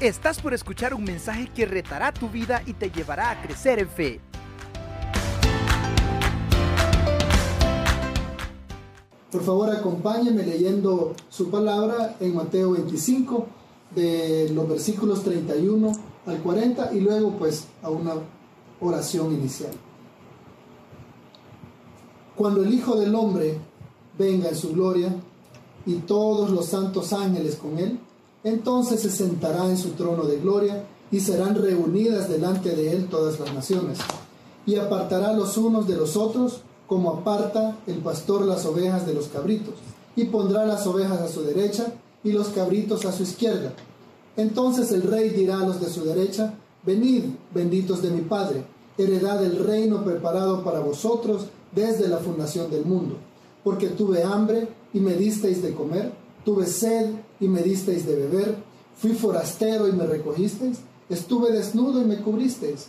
Estás por escuchar un mensaje que retará tu vida y te llevará a crecer en fe. Por favor, acompáñeme leyendo su palabra en Mateo 25, de los versículos 31 al 40 y luego pues a una oración inicial. Cuando el Hijo del Hombre venga en su gloria y todos los santos ángeles con él, entonces se sentará en su trono de gloria y serán reunidas delante de él todas las naciones. Y apartará los unos de los otros como aparta el pastor las ovejas de los cabritos. Y pondrá las ovejas a su derecha y los cabritos a su izquierda. Entonces el rey dirá a los de su derecha, Venid, benditos de mi Padre, heredad el reino preparado para vosotros desde la fundación del mundo. Porque tuve hambre y me disteis de comer Tuve sed y me disteis de beber. Fui forastero y me recogisteis. Estuve desnudo y me cubristeis.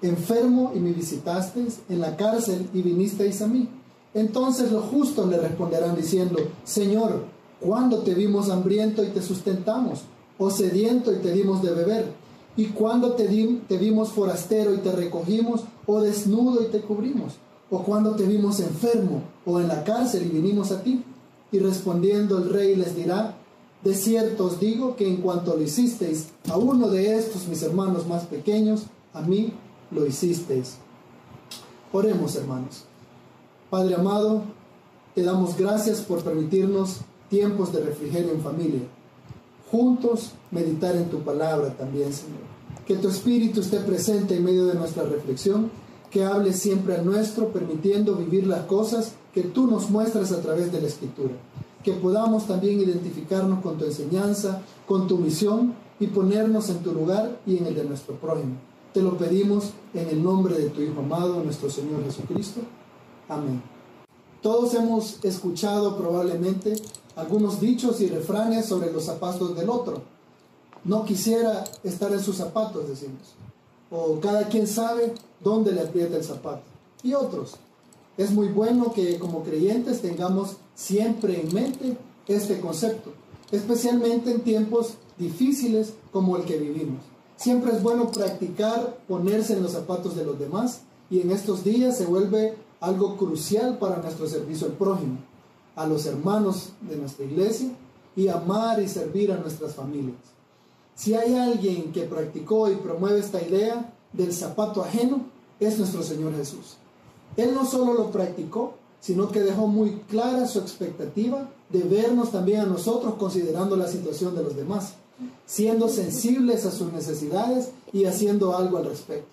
Enfermo y me visitasteis. En la cárcel y vinisteis a mí. Entonces los justos le responderán diciendo, Señor, ¿cuándo te vimos hambriento y te sustentamos? ¿O sediento y te dimos de beber? ¿Y cuándo te, te vimos forastero y te recogimos? ¿O desnudo y te cubrimos? ¿O cuándo te vimos enfermo o en la cárcel y vinimos a ti? Y respondiendo el rey les dirá, de cierto os digo que en cuanto lo hicisteis a uno de estos mis hermanos más pequeños, a mí lo hicisteis. Oremos hermanos. Padre amado, te damos gracias por permitirnos tiempos de refrigerio en familia. Juntos meditar en tu palabra también, Señor. Que tu Espíritu esté presente en medio de nuestra reflexión, que hable siempre a nuestro, permitiendo vivir las cosas que tú nos muestras a través de la escritura. Que podamos también identificarnos con tu enseñanza, con tu misión y ponernos en tu lugar y en el de nuestro prójimo. Te lo pedimos en el nombre de tu Hijo amado, nuestro Señor Jesucristo. Amén. Todos hemos escuchado probablemente algunos dichos y refranes sobre los zapatos del otro. No quisiera estar en sus zapatos, decimos. O cada quien sabe dónde le aprieta el zapato. Y otros, es muy bueno que como creyentes tengamos siempre en mente este concepto, especialmente en tiempos difíciles como el que vivimos. Siempre es bueno practicar ponerse en los zapatos de los demás y en estos días se vuelve algo crucial para nuestro servicio al prójimo, a los hermanos de nuestra iglesia y amar y servir a nuestras familias. Si hay alguien que practicó y promueve esta idea del zapato ajeno, es nuestro Señor Jesús. Él no solo lo practicó, sino que dejó muy clara su expectativa de vernos también a nosotros considerando la situación de los demás, siendo sensibles a sus necesidades y haciendo algo al respecto.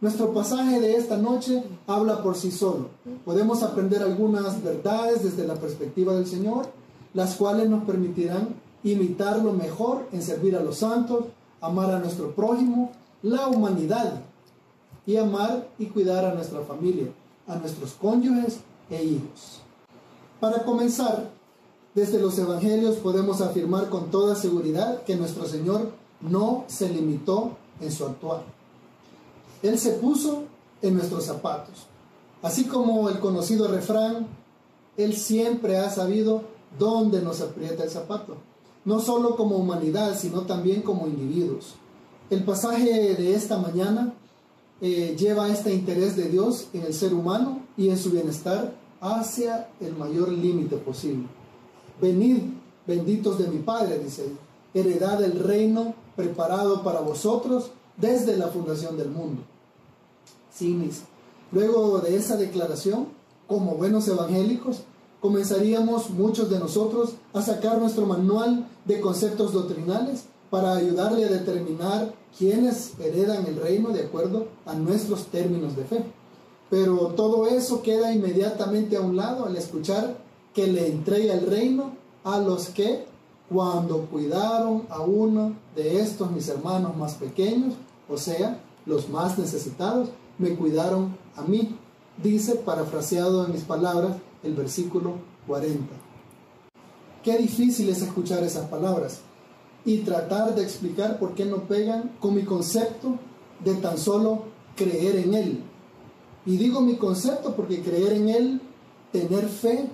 Nuestro pasaje de esta noche habla por sí solo. Podemos aprender algunas verdades desde la perspectiva del Señor, las cuales nos permitirán imitarlo mejor en servir a los santos, amar a nuestro prójimo, la humanidad y amar y cuidar a nuestra familia a nuestros cónyuges e hijos. Para comenzar, desde los evangelios podemos afirmar con toda seguridad que nuestro Señor no se limitó en su actuar. Él se puso en nuestros zapatos. Así como el conocido refrán, Él siempre ha sabido dónde nos aprieta el zapato, no solo como humanidad, sino también como individuos. El pasaje de esta mañana eh, lleva este interés de Dios en el ser humano y en su bienestar hacia el mayor límite posible. Venid, benditos de mi Padre, dice heredad el reino preparado para vosotros desde la fundación del mundo. Sinis. Luego de esa declaración, como buenos evangélicos, comenzaríamos muchos de nosotros a sacar nuestro manual de conceptos doctrinales para ayudarle a determinar quiénes heredan el reino de acuerdo a nuestros términos de fe. Pero todo eso queda inmediatamente a un lado al escuchar que le entrega el reino a los que cuando cuidaron a uno de estos mis hermanos más pequeños, o sea, los más necesitados, me cuidaron a mí, dice parafraseado en mis palabras el versículo 40. Qué difícil es escuchar esas palabras, y tratar de explicar por qué no pegan con mi concepto de tan solo creer en Él. Y digo mi concepto porque creer en Él, tener fe,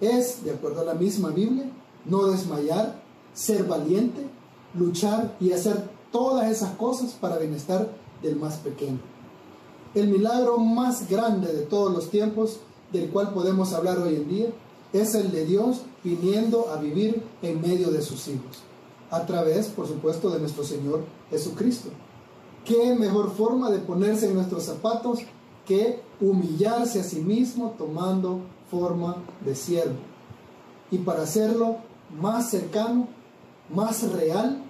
es, de acuerdo a la misma Biblia, no desmayar, ser valiente, luchar y hacer todas esas cosas para bienestar del más pequeño. El milagro más grande de todos los tiempos, del cual podemos hablar hoy en día, es el de Dios viniendo a vivir en medio de sus hijos, a través, por supuesto, de nuestro Señor Jesucristo. ¿Qué mejor forma de ponerse en nuestros zapatos que humillarse a sí mismo tomando forma de siervo? Y para hacerlo más cercano, más real,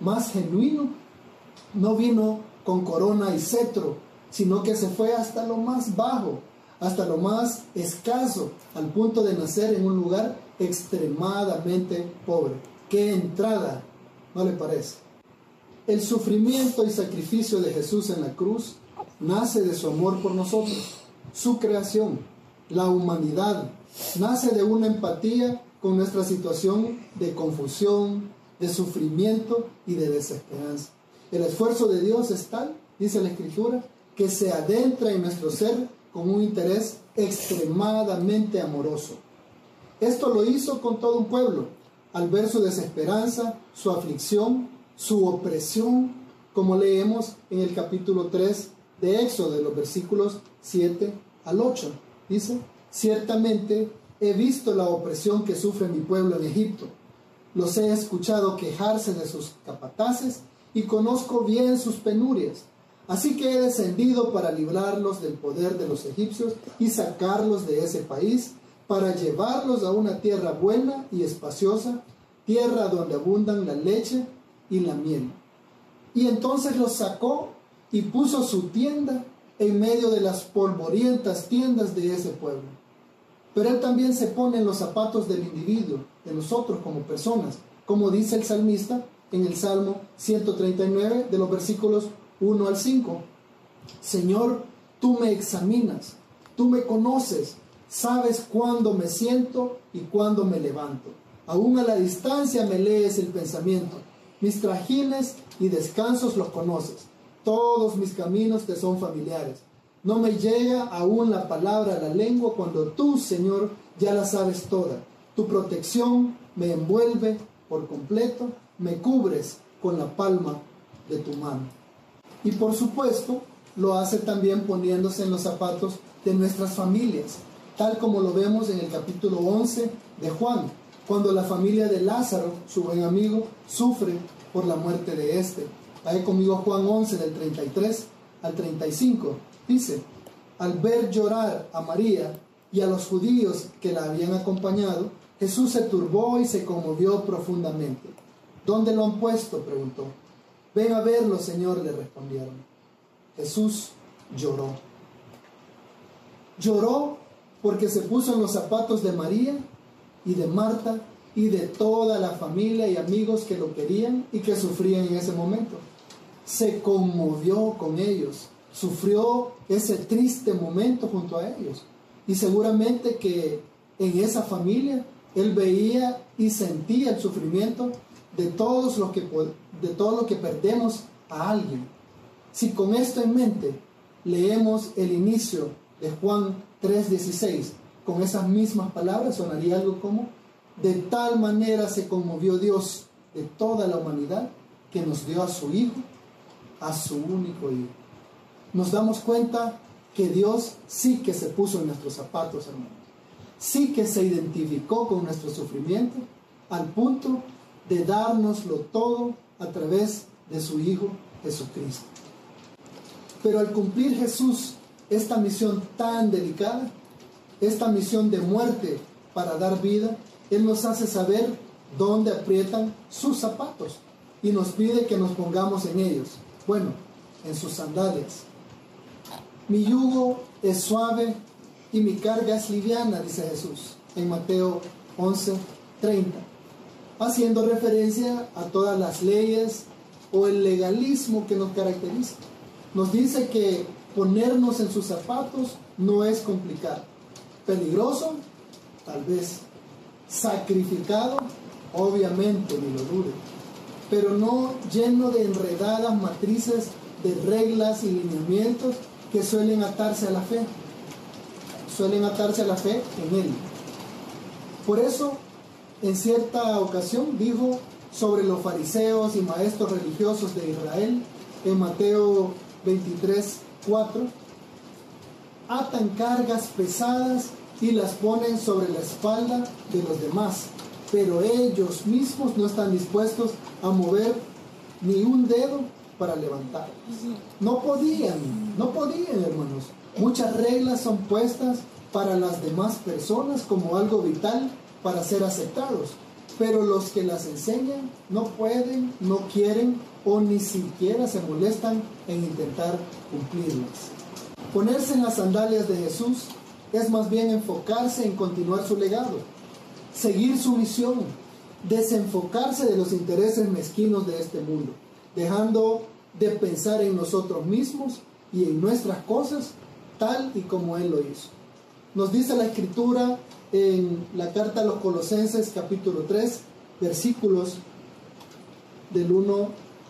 más genuino, no vino con corona y cetro, sino que se fue hasta lo más bajo, hasta lo más escaso, al punto de nacer en un lugar extremadamente pobre. ¡Qué entrada! ¿No le parece? El sufrimiento y sacrificio de Jesús en la cruz nace de su amor por nosotros, su creación, la humanidad, nace de una empatía con nuestra situación de confusión, de sufrimiento y de desesperanza. El esfuerzo de Dios es tal, dice la Escritura, que se adentra en nuestro ser con un interés extremadamente amoroso. Esto lo hizo con todo un pueblo, al ver su desesperanza, su aflicción, su opresión, como leemos en el capítulo 3 de Éxodo, de los versículos 7 al 8. Dice, ciertamente he visto la opresión que sufre mi pueblo en Egipto. Los he escuchado quejarse de sus capataces y conozco bien sus penurias. Así que he descendido para librarlos del poder de los egipcios y sacarlos de ese país, para llevarlos a una tierra buena y espaciosa, tierra donde abundan la leche y la miel. Y entonces los sacó y puso su tienda en medio de las polvorientas tiendas de ese pueblo. Pero él también se pone en los zapatos del individuo, de nosotros como personas, como dice el salmista en el Salmo 139 de los versículos 1 al 5. Señor, tú me examinas, tú me conoces, sabes cuándo me siento y cuándo me levanto. Aún a la distancia me lees el pensamiento. Mis trajines y descansos los conoces. Todos mis caminos te son familiares. No me llega aún la palabra a la lengua cuando tú, Señor, ya la sabes toda. Tu protección me envuelve por completo, me cubres con la palma de tu mano. Y por supuesto, lo hace también poniéndose en los zapatos de nuestras familias, tal como lo vemos en el capítulo 11 de Juan, cuando la familia de Lázaro, su buen amigo, sufre por la muerte de éste. Vaya conmigo Juan 11 del 33 al 35. Dice, al ver llorar a María y a los judíos que la habían acompañado, Jesús se turbó y se conmovió profundamente. ¿Dónde lo han puesto? preguntó. Ven a verlo, Señor, le respondieron. Jesús lloró. Lloró porque se puso en los zapatos de María y de Marta y de toda la familia y amigos que lo querían y que sufrían en ese momento. Se conmovió con ellos, sufrió ese triste momento junto a ellos. Y seguramente que en esa familia él veía y sentía el sufrimiento de todos los que de todo lo que perdemos a alguien. Si con esto en mente leemos el inicio de Juan 3:16 con esas mismas palabras, sonaría algo como, de tal manera se conmovió Dios de toda la humanidad que nos dio a su Hijo, a su único Hijo. Nos damos cuenta que Dios sí que se puso en nuestros zapatos, hermanos. Sí que se identificó con nuestro sufrimiento al punto de dárnoslo todo a través de su Hijo Jesucristo. Pero al cumplir Jesús esta misión tan delicada, esta misión de muerte para dar vida, Él nos hace saber dónde aprietan sus zapatos y nos pide que nos pongamos en ellos. Bueno, en sus sandalias. Mi yugo es suave y mi carga es liviana, dice Jesús en Mateo 11, 30 haciendo referencia a todas las leyes o el legalismo que nos caracteriza. Nos dice que ponernos en sus zapatos no es complicado. Peligroso, tal vez. Sacrificado, obviamente, ni lo dude. Pero no lleno de enredadas matrices de reglas y lineamientos que suelen atarse a la fe. Suelen atarse a la fe en Él. Por eso en cierta ocasión dijo, sobre los fariseos y maestros religiosos de Israel en Mateo 23, 4. Atan cargas pesadas y las ponen sobre la espalda de los demás, pero ellos mismos no están dispuestos a mover ni un dedo para levantarlos. No podían, no podían, hermanos. Muchas reglas son puestas para las demás personas como algo vital para ser aceptados, pero los que las enseñan no pueden, no quieren o ni siquiera se molestan en intentar cumplirlas. Ponerse en las sandalias de Jesús es más bien enfocarse en continuar su legado, seguir su misión, desenfocarse de los intereses mezquinos de este mundo, dejando de pensar en nosotros mismos y en nuestras cosas tal y como Él lo hizo. Nos dice la escritura en la carta a los Colosenses capítulo 3, versículos del 1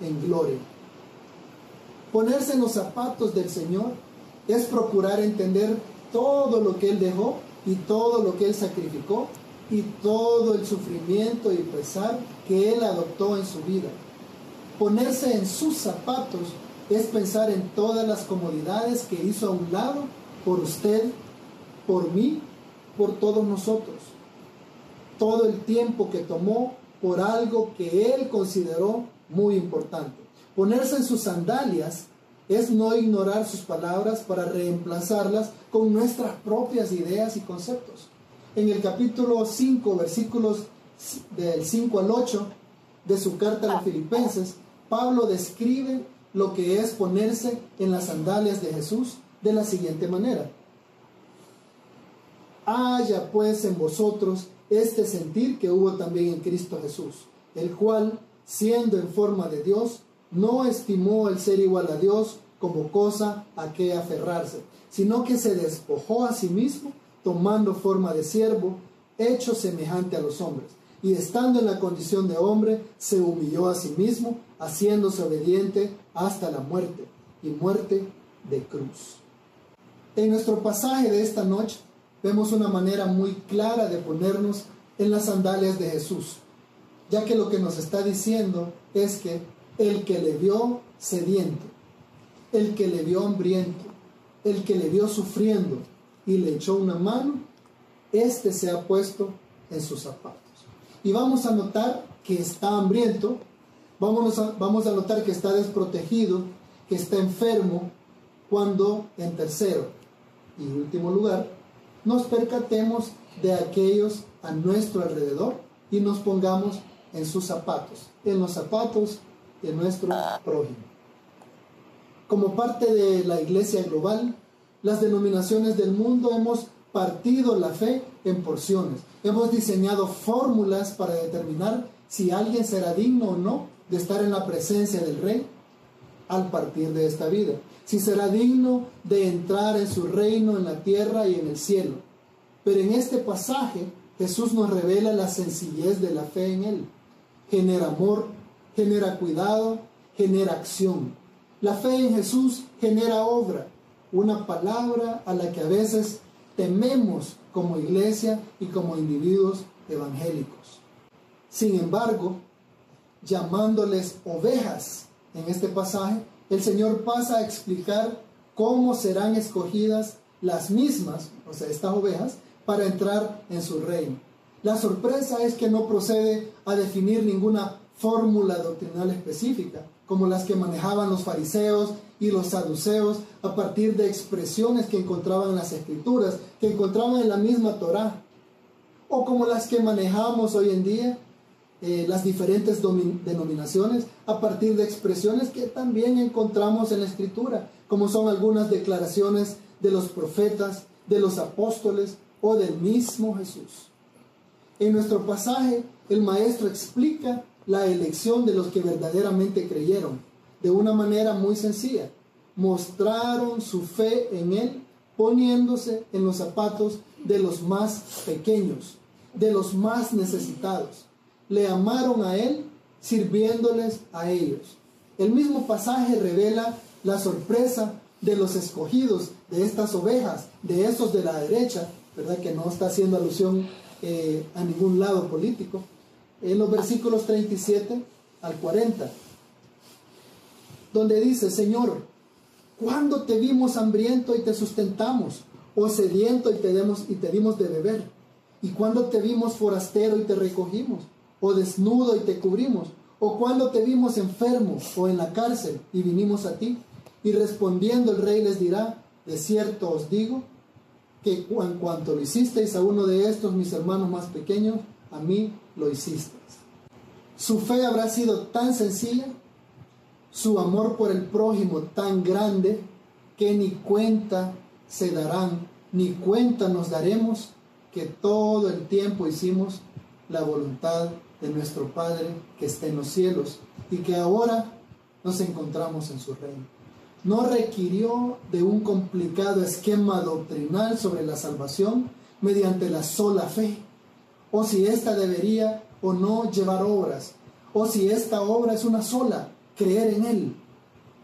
en gloria. Ponerse en los zapatos del Señor es procurar entender todo lo que Él dejó y todo lo que Él sacrificó y todo el sufrimiento y pesar que Él adoptó en su vida. Ponerse en sus zapatos es pensar en todas las comodidades que hizo a un lado por usted, por mí, por todos nosotros. Todo el tiempo que tomó por algo que Él consideró muy importante. Ponerse en sus sandalias es no ignorar sus palabras para reemplazarlas con nuestras propias ideas y conceptos. En el capítulo 5, versículos del 5 al 8 de su carta a los filipenses, Pablo describe lo que es ponerse en las sandalias de Jesús de la siguiente manera. Haya pues en vosotros este sentir que hubo también en Cristo Jesús, el cual, siendo en forma de Dios, no estimó el ser igual a Dios como cosa a que aferrarse, sino que se despojó a sí mismo, tomando forma de siervo, hecho semejante a los hombres, y estando en la condición de hombre, se humilló a sí mismo, haciéndose obediente hasta la muerte, y muerte de cruz. En nuestro pasaje de esta noche vemos una manera muy clara de ponernos en las sandalias de Jesús, ya que lo que nos está diciendo es que el que le vio sediento, el que le vio hambriento, el que le vio sufriendo y le echó una mano, este se ha puesto en sus zapatos. Y vamos a notar que está hambriento, vamos a, vamos a notar que está desprotegido, que está enfermo, cuando en tercero y último lugar, nos percatemos de aquellos a nuestro alrededor y nos pongamos en sus zapatos, en los zapatos de nuestro prójimo. Como parte de la iglesia global, las denominaciones del mundo hemos partido la fe en porciones. Hemos diseñado fórmulas para determinar si alguien será digno o no de estar en la presencia del rey al partir de esta vida. Si será digno de entrar en su reino en la tierra y en el cielo. Pero en este pasaje Jesús nos revela la sencillez de la fe en Él. Genera amor, genera cuidado, genera acción. La fe en Jesús genera obra, una palabra a la que a veces tememos como iglesia y como individuos evangélicos. Sin embargo, llamándoles ovejas en este pasaje, el Señor pasa a explicar cómo serán escogidas las mismas, o sea, estas ovejas, para entrar en su reino. La sorpresa es que no procede a definir ninguna fórmula doctrinal específica, como las que manejaban los fariseos y los saduceos a partir de expresiones que encontraban en las escrituras, que encontraban en la misma Torá, o como las que manejamos hoy en día, eh, las diferentes denominaciones, a partir de expresiones que también encontramos en la escritura, como son algunas declaraciones de los profetas, de los apóstoles o del mismo Jesús. En nuestro pasaje, el maestro explica la elección de los que verdaderamente creyeron, de una manera muy sencilla. Mostraron su fe en Él poniéndose en los zapatos de los más pequeños, de los más necesitados. Le amaron a Él sirviéndoles a ellos. El mismo pasaje revela la sorpresa de los escogidos, de estas ovejas, de esos de la derecha, ¿verdad? Que no está haciendo alusión eh, a ningún lado político. En los versículos 37 al 40, donde dice, Señor, ¿cuándo te vimos hambriento y te sustentamos? ¿O sediento y te, demos, y te dimos de beber? ¿Y cuándo te vimos forastero y te recogimos? ¿O desnudo y te cubrimos? ¿O cuando te vimos enfermo o en la cárcel y vinimos a ti? Y respondiendo el rey les dirá, de cierto os digo, que en cuanto lo hicisteis a uno de estos mis hermanos más pequeños, a mí lo hicisteis. Su fe habrá sido tan sencilla, su amor por el prójimo tan grande, que ni cuenta se darán, ni cuenta nos daremos que todo el tiempo hicimos la voluntad de nuestro Padre que está en los cielos y que ahora nos encontramos en su reino. No requirió de un complicado esquema doctrinal sobre la salvación mediante la sola fe, o si ésta debería o no llevar obras, o si esta obra es una sola, creer en Él,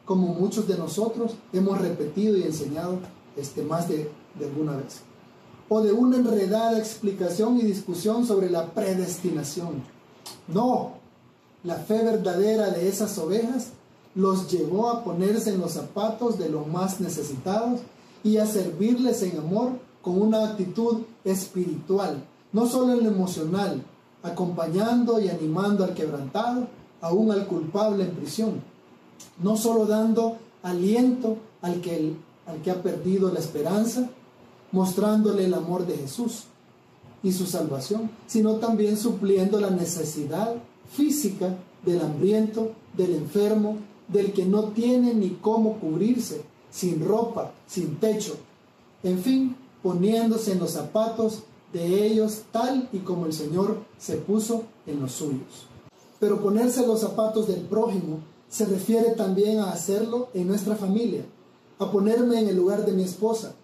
como muchos de nosotros hemos repetido y enseñado este, más de, de alguna vez, o de una enredada explicación y discusión sobre la predestinación. No, la fe verdadera de esas ovejas los llevó a ponerse en los zapatos de los más necesitados y a servirles en amor con una actitud espiritual, no solo en lo emocional, acompañando y animando al quebrantado, aún al culpable en prisión, no solo dando aliento al que, al que ha perdido la esperanza, mostrándole el amor de Jesús, y su salvación, sino también supliendo la necesidad física del hambriento, del enfermo, del que no tiene ni cómo cubrirse, sin ropa, sin techo. En fin, poniéndose en los zapatos de ellos tal y como el Señor se puso en los suyos. Pero ponerse los zapatos del prójimo se refiere también a hacerlo en nuestra familia, a ponerme en el lugar de mi esposa,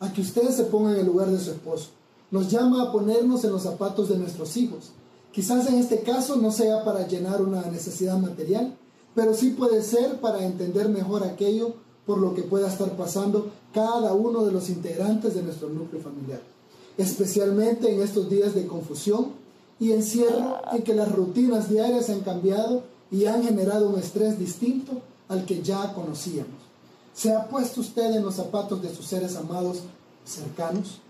a que ustedes se pongan en el lugar de su esposo nos llama a ponernos en los zapatos de nuestros hijos. Quizás en este caso no sea para llenar una necesidad material, pero sí puede ser para entender mejor aquello por lo que pueda estar pasando cada uno de los integrantes de nuestro núcleo familiar, especialmente en estos días de confusión y encierro en que las rutinas diarias han cambiado y han generado un estrés distinto al que ya conocíamos. ¿Se ha puesto usted en los zapatos de sus seres amados cercanos?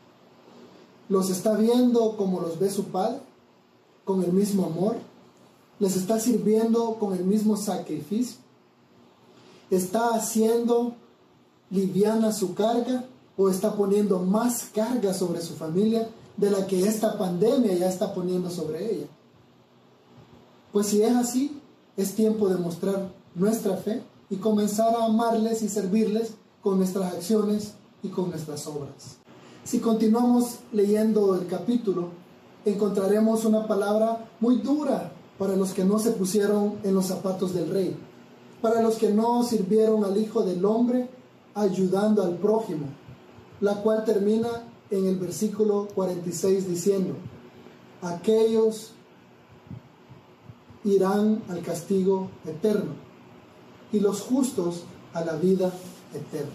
los está viendo como los ve su Padre, con el mismo amor, les está sirviendo con el mismo sacrificio, está haciendo liviana su carga o está poniendo más carga sobre su familia de la que esta pandemia ya está poniendo sobre ella. Pues si es así, es tiempo de mostrar nuestra fe y comenzar a amarles y servirles con nuestras acciones y con nuestras obras. Si continuamos leyendo el capítulo, encontraremos una palabra muy dura para los que no se pusieron en los zapatos del rey, para los que no sirvieron al Hijo del Hombre ayudando al prójimo, la cual termina en el versículo 46 diciendo, aquellos irán al castigo eterno y los justos a la vida eterna.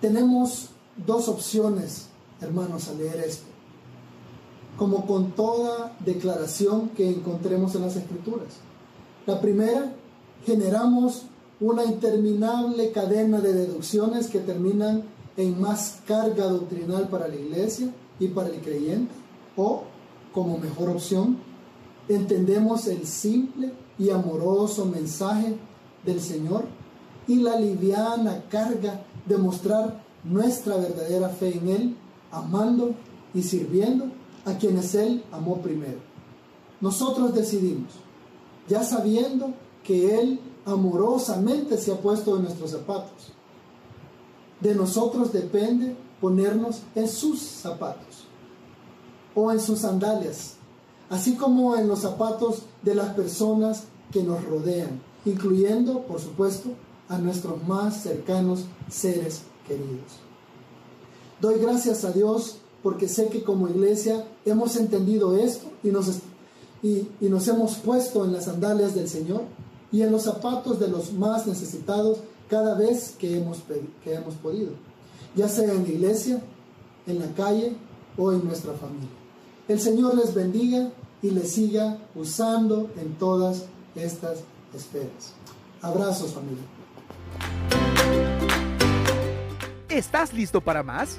Tenemos dos opciones, hermanos, al leer esto. Como con toda declaración que encontremos en las Escrituras. La primera, generamos una interminable cadena de deducciones que terminan en más carga doctrinal para la iglesia y para el creyente. O, como mejor opción, entendemos el simple y amoroso mensaje del Señor y la liviana carga de mostrar nuestra verdadera fe en Él, amando y sirviendo a quienes Él amó primero. Nosotros decidimos, ya sabiendo que Él amorosamente se ha puesto en nuestros zapatos. De nosotros depende ponernos en sus zapatos o en sus sandalias, así como en los zapatos de las personas que nos rodean, incluyendo, por supuesto, a nuestros más cercanos seres queridos. Doy gracias a Dios porque sé que como iglesia hemos entendido esto y nos, y, nos hemos puesto en las sandalias del Señor y en los zapatos de los más necesitados cada vez que hemos, que hemos podido, ya sea en la iglesia, en la calle o en nuestra familia. El Señor les bendiga y les siga usando en todas estas esferas. Abrazos familia. ¿Estás listo para más?